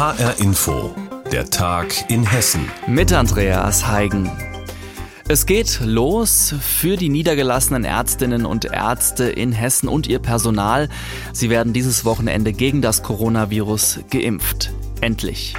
HR Info, der Tag in Hessen. Mit Andreas Heigen. Es geht los für die niedergelassenen Ärztinnen und Ärzte in Hessen und ihr Personal. Sie werden dieses Wochenende gegen das Coronavirus geimpft. Endlich.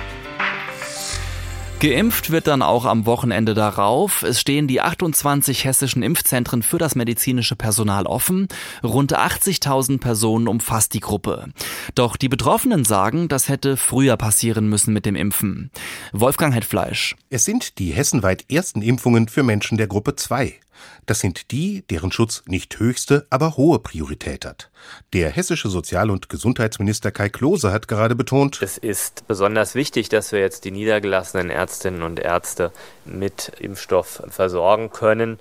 Geimpft wird dann auch am Wochenende darauf. Es stehen die 28 hessischen Impfzentren für das medizinische Personal offen. Rund 80.000 Personen umfasst die Gruppe. Doch die Betroffenen sagen, das hätte früher passieren müssen mit dem Impfen. Wolfgang Hetfleisch. Es sind die hessenweit ersten Impfungen für Menschen der Gruppe 2. Das sind die, deren Schutz nicht höchste, aber hohe Priorität hat. Der hessische Sozial- und Gesundheitsminister Kai Klose hat gerade betont, es ist besonders wichtig, dass wir jetzt die niedergelassenen Ärztinnen und Ärzte mit Impfstoff versorgen können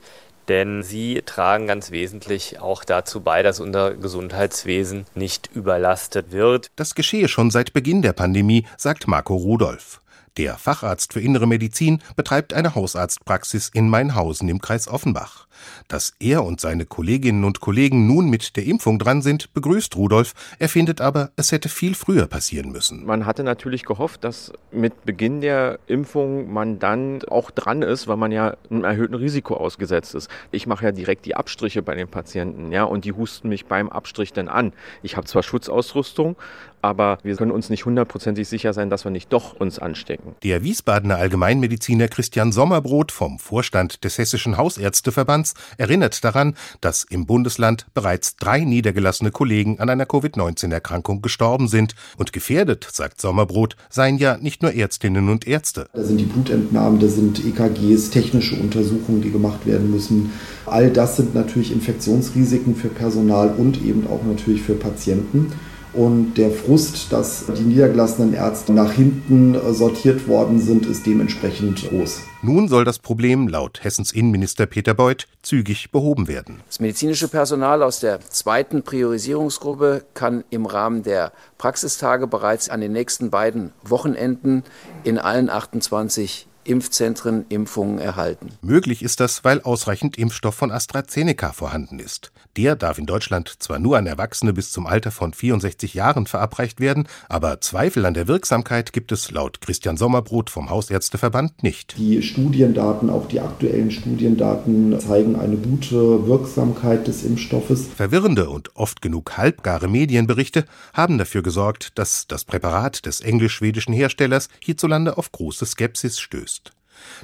denn sie tragen ganz wesentlich auch dazu bei, dass unser Gesundheitswesen nicht überlastet wird. Das geschehe schon seit Beginn der Pandemie, sagt Marco Rudolph. Der Facharzt für Innere Medizin betreibt eine Hausarztpraxis in Mainhausen im Kreis Offenbach. Dass er und seine Kolleginnen und Kollegen nun mit der Impfung dran sind, begrüßt Rudolf. Er findet aber, es hätte viel früher passieren müssen. Man hatte natürlich gehofft, dass mit Beginn der Impfung man dann auch dran ist, weil man ja einem erhöhten Risiko ausgesetzt ist. Ich mache ja direkt die Abstriche bei den Patienten, ja, und die husten mich beim Abstrich dann an. Ich habe zwar Schutzausrüstung, aber wir können uns nicht hundertprozentig sicher sein, dass wir nicht doch uns anstecken. Der Wiesbadener Allgemeinmediziner Christian Sommerbrot vom Vorstand des Hessischen Hausärzteverbands erinnert daran, dass im Bundesland bereits drei niedergelassene Kollegen an einer Covid-19-Erkrankung gestorben sind. Und gefährdet, sagt Sommerbrot, seien ja nicht nur Ärztinnen und Ärzte. Da sind die Blutentnahmen, da sind EKGs, technische Untersuchungen, die gemacht werden müssen. All das sind natürlich Infektionsrisiken für Personal und eben auch natürlich für Patienten. Und der Frust, dass die niedergelassenen Ärzte nach hinten sortiert worden sind, ist dementsprechend groß. Nun soll das Problem laut Hessens Innenminister Peter Beuth zügig behoben werden. Das medizinische Personal aus der zweiten Priorisierungsgruppe kann im Rahmen der Praxistage bereits an den nächsten beiden Wochenenden in allen 28 Impfzentren Impfungen erhalten. Möglich ist das, weil ausreichend Impfstoff von AstraZeneca vorhanden ist. Der darf in Deutschland zwar nur an Erwachsene bis zum Alter von 64 Jahren verabreicht werden, aber Zweifel an der Wirksamkeit gibt es laut Christian Sommerbrot vom Hausärzteverband nicht. Die Studiendaten, auch die aktuellen Studiendaten zeigen eine gute Wirksamkeit des Impfstoffes. Verwirrende und oft genug halbgare Medienberichte haben dafür gesorgt, dass das Präparat des englisch-schwedischen Herstellers hierzulande auf große Skepsis stößt.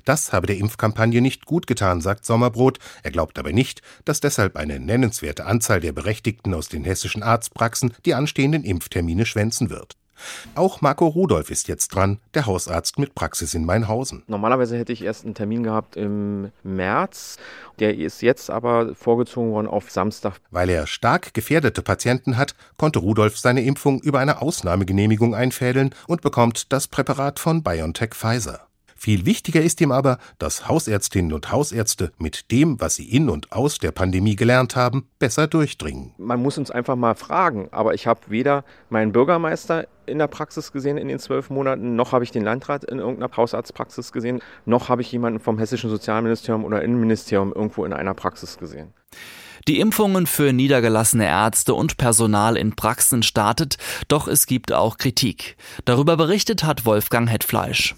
Das habe der Impfkampagne nicht gut getan, sagt Sommerbrot. Er glaubt aber nicht, dass deshalb eine nennenswerte Anzahl der Berechtigten aus den hessischen Arztpraxen die anstehenden Impftermine schwänzen wird. Auch Marco Rudolph ist jetzt dran, der Hausarzt mit Praxis in Mainhausen. Normalerweise hätte ich erst einen Termin gehabt im März. Der ist jetzt aber vorgezogen worden auf Samstag. Weil er stark gefährdete Patienten hat, konnte Rudolph seine Impfung über eine Ausnahmegenehmigung einfädeln und bekommt das Präparat von BioNTech Pfizer. Viel wichtiger ist ihm aber, dass Hausärztinnen und Hausärzte mit dem, was sie in und aus der Pandemie gelernt haben, besser durchdringen. Man muss uns einfach mal fragen, aber ich habe weder meinen Bürgermeister in der Praxis gesehen in den zwölf Monaten, noch habe ich den Landrat in irgendeiner Hausarztpraxis gesehen, noch habe ich jemanden vom hessischen Sozialministerium oder Innenministerium irgendwo in einer Praxis gesehen. Die Impfungen für niedergelassene Ärzte und Personal in Praxen startet, doch es gibt auch Kritik. Darüber berichtet hat Wolfgang Hetfleisch.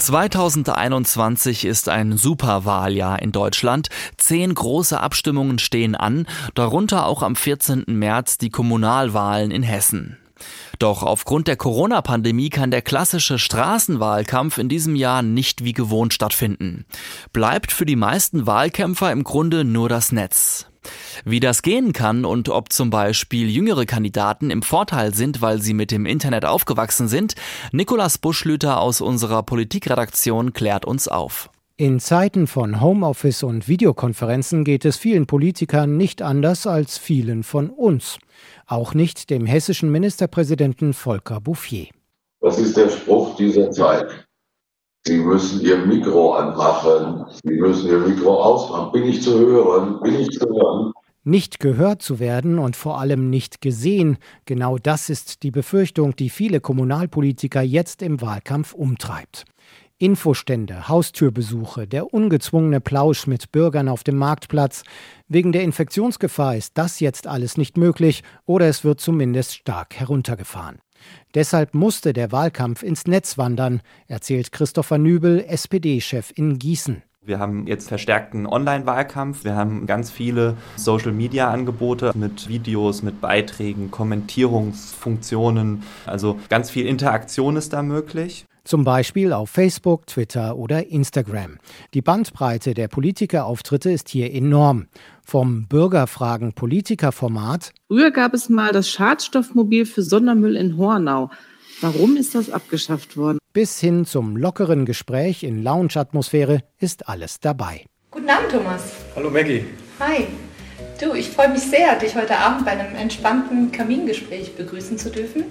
2021 ist ein Superwahljahr in Deutschland. Zehn große Abstimmungen stehen an, darunter auch am 14. März die Kommunalwahlen in Hessen. Doch aufgrund der Corona-Pandemie kann der klassische Straßenwahlkampf in diesem Jahr nicht wie gewohnt stattfinden. Bleibt für die meisten Wahlkämpfer im Grunde nur das Netz. Wie das gehen kann und ob zum Beispiel jüngere Kandidaten im Vorteil sind, weil sie mit dem Internet aufgewachsen sind, Nikolas Buschlüter aus unserer Politikredaktion klärt uns auf. In Zeiten von Homeoffice und Videokonferenzen geht es vielen Politikern nicht anders als vielen von uns. Auch nicht dem hessischen Ministerpräsidenten Volker Bouffier. Was ist der Spruch dieser Zeit? Sie müssen Ihr Mikro anmachen. Sie müssen Ihr Mikro ausmachen. Bin ich zu hören? Bin ich zu hören? Nicht gehört zu werden und vor allem nicht gesehen, genau das ist die Befürchtung, die viele Kommunalpolitiker jetzt im Wahlkampf umtreibt. Infostände, Haustürbesuche, der ungezwungene Plausch mit Bürgern auf dem Marktplatz. Wegen der Infektionsgefahr ist das jetzt alles nicht möglich oder es wird zumindest stark heruntergefahren. Deshalb musste der Wahlkampf ins Netz wandern, erzählt Christopher Nübel, SPD-Chef in Gießen. Wir haben jetzt verstärkten Online-Wahlkampf. Wir haben ganz viele Social-Media-Angebote mit Videos, mit Beiträgen, Kommentierungsfunktionen. Also ganz viel Interaktion ist da möglich. Zum Beispiel auf Facebook, Twitter oder Instagram. Die Bandbreite der Politikerauftritte ist hier enorm. Vom Bürgerfragen-Politiker-Format. Früher gab es mal das Schadstoffmobil für Sondermüll in Hornau. Warum ist das abgeschafft worden? Bis hin zum lockeren Gespräch in Lounge-Atmosphäre ist alles dabei. Guten Abend, Thomas. Hallo, Maggie. Hi. Du, ich freue mich sehr, dich heute Abend bei einem entspannten Kamingespräch begrüßen zu dürfen.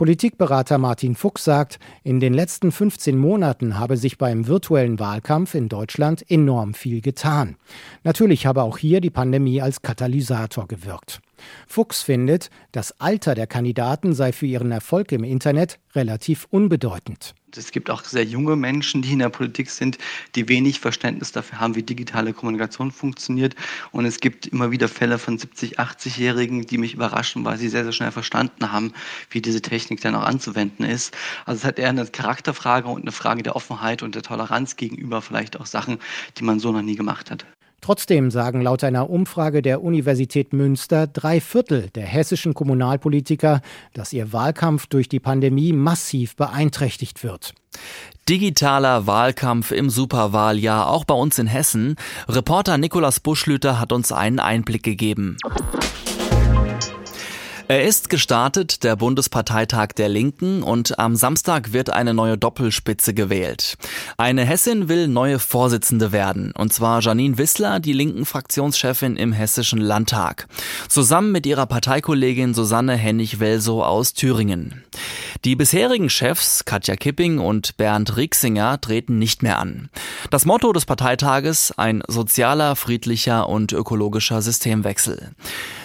Politikberater Martin Fuchs sagt, in den letzten 15 Monaten habe sich beim virtuellen Wahlkampf in Deutschland enorm viel getan. Natürlich habe auch hier die Pandemie als Katalysator gewirkt. Fuchs findet, das Alter der Kandidaten sei für ihren Erfolg im Internet relativ unbedeutend. Es gibt auch sehr junge Menschen, die in der Politik sind, die wenig Verständnis dafür haben, wie digitale Kommunikation funktioniert. Und es gibt immer wieder Fälle von 70, 80-Jährigen, die mich überraschen, weil sie sehr, sehr schnell verstanden haben, wie diese Technik dann auch anzuwenden ist. Also es hat eher eine Charakterfrage und eine Frage der Offenheit und der Toleranz gegenüber vielleicht auch Sachen, die man so noch nie gemacht hat. Trotzdem sagen laut einer Umfrage der Universität Münster drei Viertel der hessischen Kommunalpolitiker, dass ihr Wahlkampf durch die Pandemie massiv beeinträchtigt wird. Digitaler Wahlkampf im Superwahljahr, auch bei uns in Hessen. Reporter Nikolaus Buschlüter hat uns einen Einblick gegeben. Er ist gestartet, der Bundesparteitag der Linken, und am Samstag wird eine neue Doppelspitze gewählt. Eine Hessin will neue Vorsitzende werden, und zwar Janine Wissler, die linken Fraktionschefin im Hessischen Landtag, zusammen mit ihrer Parteikollegin Susanne Hennig-Welsow aus Thüringen. Die bisherigen Chefs Katja Kipping und Bernd Rieksinger treten nicht mehr an. Das Motto des Parteitages ein sozialer, friedlicher und ökologischer Systemwechsel.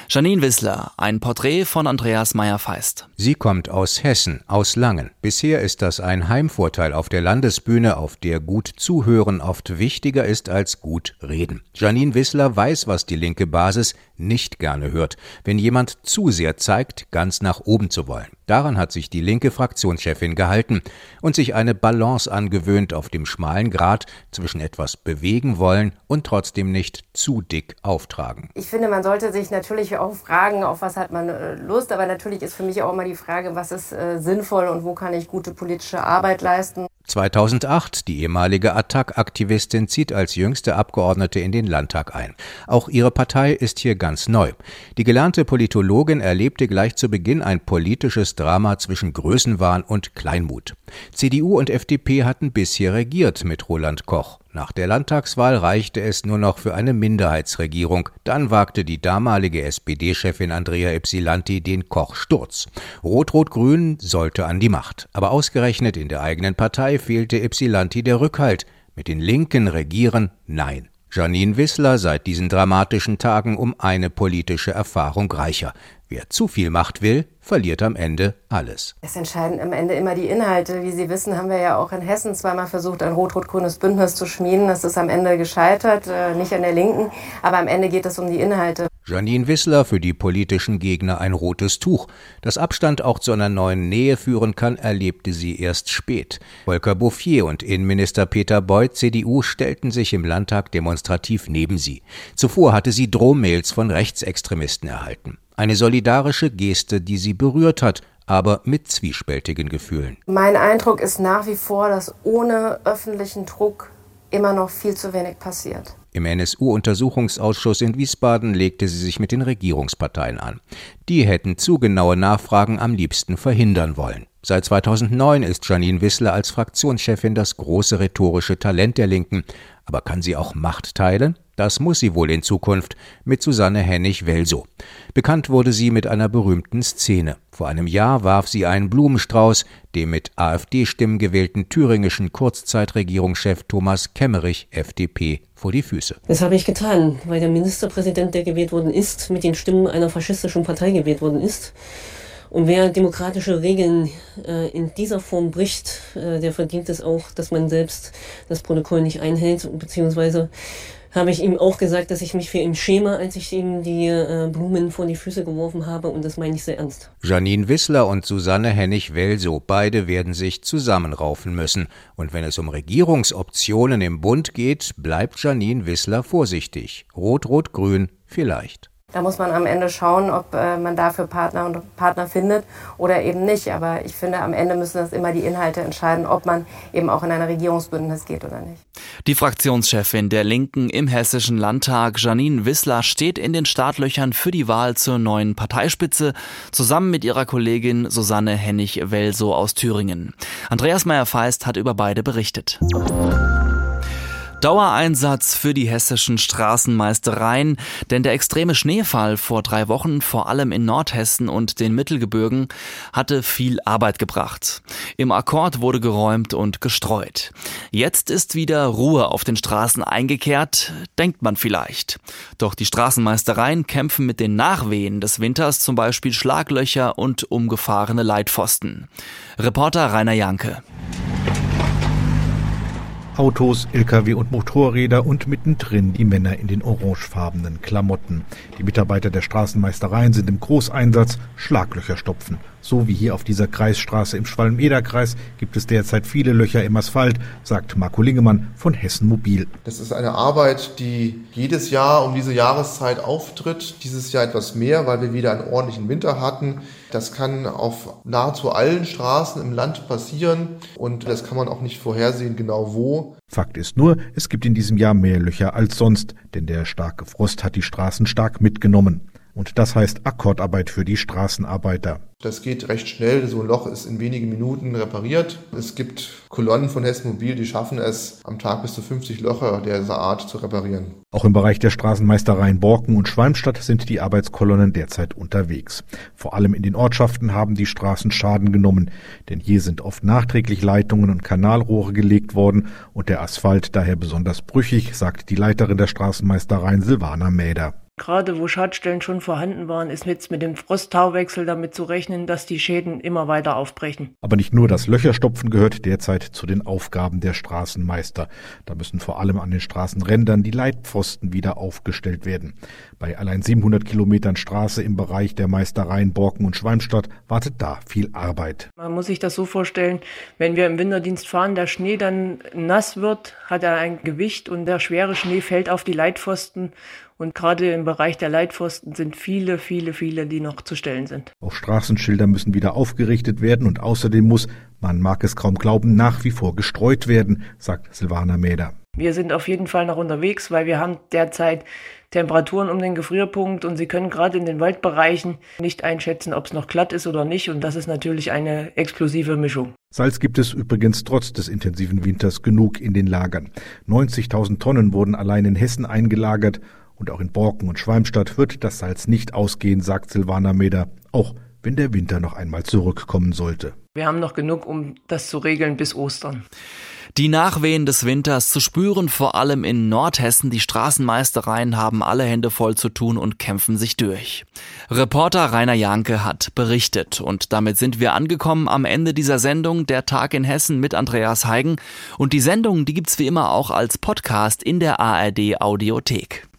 Janine Wissler, ein Porträt von Andreas Meyer-Feist. Sie kommt aus Hessen, aus Langen. Bisher ist das ein Heimvorteil auf der Landesbühne, auf der gut zuhören oft wichtiger ist als gut reden. Janine Wissler weiß, was die linke Basis nicht gerne hört, wenn jemand zu sehr zeigt, ganz nach oben zu wollen. Daran hat sich die linke Fraktionschefin gehalten und sich eine Balance angewöhnt auf dem schmalen Grat zwischen etwas bewegen wollen und trotzdem nicht zu dick auftragen. Ich finde, man sollte sich natürlich auch fragen, auf was hat man äh, Lust, aber natürlich ist für mich auch immer die Frage, was ist äh, sinnvoll und wo kann ich gute politische Arbeit leisten. 2008, die ehemalige Attac-Aktivistin zieht als jüngste Abgeordnete in den Landtag ein. Auch ihre Partei ist hier ganz neu. Die gelernte Politologin erlebte gleich zu Beginn ein politisches Drama zwischen Größenwahn und Kleinmut. CDU und FDP hatten bisher regiert mit Roland Koch. Nach der Landtagswahl reichte es nur noch für eine Minderheitsregierung. Dann wagte die damalige SPD-Chefin Andrea Ypsilanti den Kochsturz. Rot-Rot-Grün sollte an die Macht. Aber ausgerechnet in der eigenen Partei fehlte Ypsilanti der Rückhalt. Mit den Linken regieren? Nein. Janine Wissler seit diesen dramatischen Tagen um eine politische Erfahrung reicher. Wer zu viel Macht will, verliert am Ende alles. Es entscheiden am Ende immer die Inhalte. Wie Sie wissen, haben wir ja auch in Hessen zweimal versucht, ein rot-rot-grünes Bündnis zu schmieden. Das ist am Ende gescheitert, äh, nicht an der Linken, aber am Ende geht es um die Inhalte. Janine Wissler für die politischen Gegner ein rotes Tuch. Dass Abstand auch zu einer neuen Nähe führen kann, erlebte sie erst spät. Volker Bouffier und Innenminister Peter Beuth, CDU, stellten sich im Landtag demonstrativ neben sie. Zuvor hatte sie Drohmails von Rechtsextremisten erhalten. Eine solidarische Geste, die sie berührt hat, aber mit zwiespältigen Gefühlen. Mein Eindruck ist nach wie vor, dass ohne öffentlichen Druck immer noch viel zu wenig passiert. Im NSU-Untersuchungsausschuss in Wiesbaden legte sie sich mit den Regierungsparteien an. Die hätten zu genaue Nachfragen am liebsten verhindern wollen. Seit 2009 ist Janine Wissler als Fraktionschefin das große rhetorische Talent der Linken. Aber kann sie auch Macht teilen? Das muss sie wohl in Zukunft mit Susanne Hennig-Welsow. Bekannt wurde sie mit einer berühmten Szene. Vor einem Jahr warf sie einen Blumenstrauß dem mit AfD-Stimmen gewählten thüringischen Kurzzeitregierungschef Thomas Kemmerich, FDP, vor die Füße. Das habe ich getan, weil der Ministerpräsident, der gewählt worden ist, mit den Stimmen einer faschistischen Partei gewählt worden ist. Und wer demokratische Regeln äh, in dieser Form bricht, äh, der verdient es auch, dass man selbst das Protokoll nicht einhält, beziehungsweise habe ich ihm auch gesagt, dass ich mich für ihn schäme, als ich ihm die äh, Blumen vor die Füße geworfen habe und das meine ich sehr ernst. Janine Wissler und Susanne Hennig-Welso, beide werden sich zusammenraufen müssen. Und wenn es um Regierungsoptionen im Bund geht, bleibt Janine Wissler vorsichtig. Rot-Rot-Grün vielleicht. Da muss man am Ende schauen, ob äh, man dafür Partner und Partner findet oder eben nicht. Aber ich finde, am Ende müssen das immer die Inhalte entscheiden, ob man eben auch in ein Regierungsbündnis geht oder nicht. Die Fraktionschefin der Linken im Hessischen Landtag, Janine Wissler, steht in den Startlöchern für die Wahl zur neuen Parteispitze, zusammen mit ihrer Kollegin Susanne Hennig-Welso aus Thüringen. Andreas Meyer-Feist hat über beide berichtet. Dauereinsatz für die hessischen Straßenmeistereien, denn der extreme Schneefall vor drei Wochen, vor allem in Nordhessen und den Mittelgebirgen, hatte viel Arbeit gebracht. Im Akkord wurde geräumt und gestreut. Jetzt ist wieder Ruhe auf den Straßen eingekehrt, denkt man vielleicht. Doch die Straßenmeistereien kämpfen mit den Nachwehen des Winters, zum Beispiel Schlaglöcher und umgefahrene Leitpfosten. Reporter Rainer Janke. Autos, Lkw und Motorräder und mittendrin die Männer in den orangefarbenen Klamotten. Die Mitarbeiter der Straßenmeistereien sind im Großeinsatz, Schlaglöcher stopfen. So wie hier auf dieser Kreisstraße im Schwalm-Eder-Kreis gibt es derzeit viele Löcher im Asphalt, sagt Marco Lingemann von Hessen Mobil. Das ist eine Arbeit, die jedes Jahr um diese Jahreszeit auftritt. Dieses Jahr etwas mehr, weil wir wieder einen ordentlichen Winter hatten. Das kann auf nahezu allen Straßen im Land passieren und das kann man auch nicht vorhersehen, genau wo. Fakt ist nur, es gibt in diesem Jahr mehr Löcher als sonst, denn der starke Frost hat die Straßen stark mitgenommen. Und das heißt Akkordarbeit für die Straßenarbeiter. Das geht recht schnell. So ein Loch ist in wenigen Minuten repariert. Es gibt Kolonnen von Hessen Mobil, die schaffen es, am Tag bis zu 50 Löcher dieser Art zu reparieren. Auch im Bereich der Straßenmeistereien Borken und Schwalmstadt sind die Arbeitskolonnen derzeit unterwegs. Vor allem in den Ortschaften haben die Straßen Schaden genommen, denn hier sind oft nachträglich Leitungen und Kanalrohre gelegt worden und der Asphalt daher besonders brüchig, sagt die Leiterin der Straßenmeistereien Silvana Mäder. Gerade wo Schadstellen schon vorhanden waren, ist jetzt mit dem Frosttauwechsel damit zu rechnen, dass die Schäden immer weiter aufbrechen. Aber nicht nur das Löcherstopfen gehört derzeit zu den Aufgaben der Straßenmeister. Da müssen vor allem an den Straßenrändern die Leitpfosten wieder aufgestellt werden. Bei allein 700 Kilometern Straße im Bereich der Meistereien Borken und Schwalmstadt wartet da viel Arbeit. Man muss sich das so vorstellen, wenn wir im Winterdienst fahren, der Schnee dann nass wird, hat er ein Gewicht und der schwere Schnee fällt auf die Leitpfosten und gerade im Bereich der Leitpfosten sind viele, viele, viele, die noch zu stellen sind. Auch Straßenschilder müssen wieder aufgerichtet werden und außerdem muss, man mag es kaum glauben, nach wie vor gestreut werden, sagt Silvana Mäder. Wir sind auf jeden Fall noch unterwegs, weil wir haben derzeit Temperaturen um den Gefrierpunkt und Sie können gerade in den Waldbereichen nicht einschätzen, ob es noch glatt ist oder nicht und das ist natürlich eine explosive Mischung. Salz gibt es übrigens trotz des intensiven Winters genug in den Lagern. 90.000 Tonnen wurden allein in Hessen eingelagert und auch in Borken und Schwalmstadt wird das Salz nicht ausgehen, sagt Silvana Meder, auch wenn der Winter noch einmal zurückkommen sollte. Wir haben noch genug, um das zu regeln bis Ostern. Die Nachwehen des Winters zu spüren, vor allem in Nordhessen. Die Straßenmeistereien haben alle Hände voll zu tun und kämpfen sich durch. Reporter Rainer Janke hat berichtet. Und damit sind wir angekommen am Ende dieser Sendung Der Tag in Hessen mit Andreas Heigen. Und die Sendung, die gibt's wie immer auch als Podcast in der ARD Audiothek.